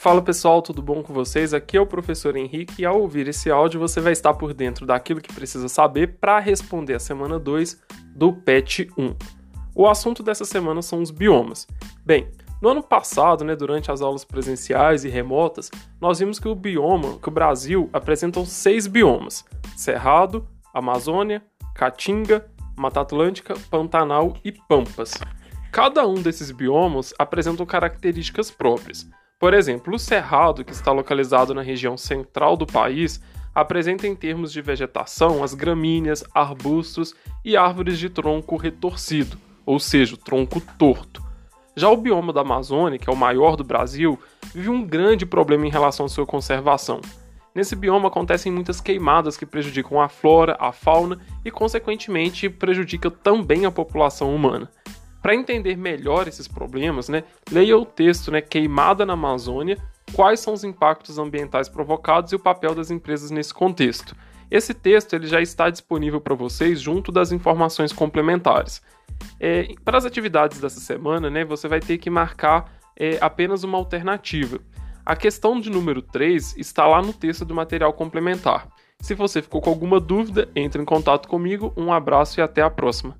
Fala pessoal, tudo bom com vocês? Aqui é o professor Henrique e ao ouvir esse áudio você vai estar por dentro daquilo que precisa saber para responder a semana 2 do PET 1. O assunto dessa semana são os biomas. Bem, no ano passado, né, durante as aulas presenciais e remotas, nós vimos que o bioma, que o Brasil apresentam seis biomas: Cerrado, Amazônia, Caatinga, Mata Atlântica, Pantanal e Pampas. Cada um desses biomas apresentam características próprias. Por exemplo, o Cerrado, que está localizado na região central do país, apresenta em termos de vegetação as gramíneas, arbustos e árvores de tronco retorcido, ou seja, tronco torto. Já o bioma da Amazônia, que é o maior do Brasil, vive um grande problema em relação à sua conservação. Nesse bioma acontecem muitas queimadas que prejudicam a flora, a fauna e, consequentemente, prejudicam também a população humana. Para entender melhor esses problemas, né, leia o texto né, Queimada na Amazônia, quais são os impactos ambientais provocados e o papel das empresas nesse contexto. Esse texto ele já está disponível para vocês junto das informações complementares. É, para as atividades dessa semana, né, você vai ter que marcar é, apenas uma alternativa. A questão de número 3 está lá no texto do material complementar. Se você ficou com alguma dúvida, entre em contato comigo. Um abraço e até a próxima.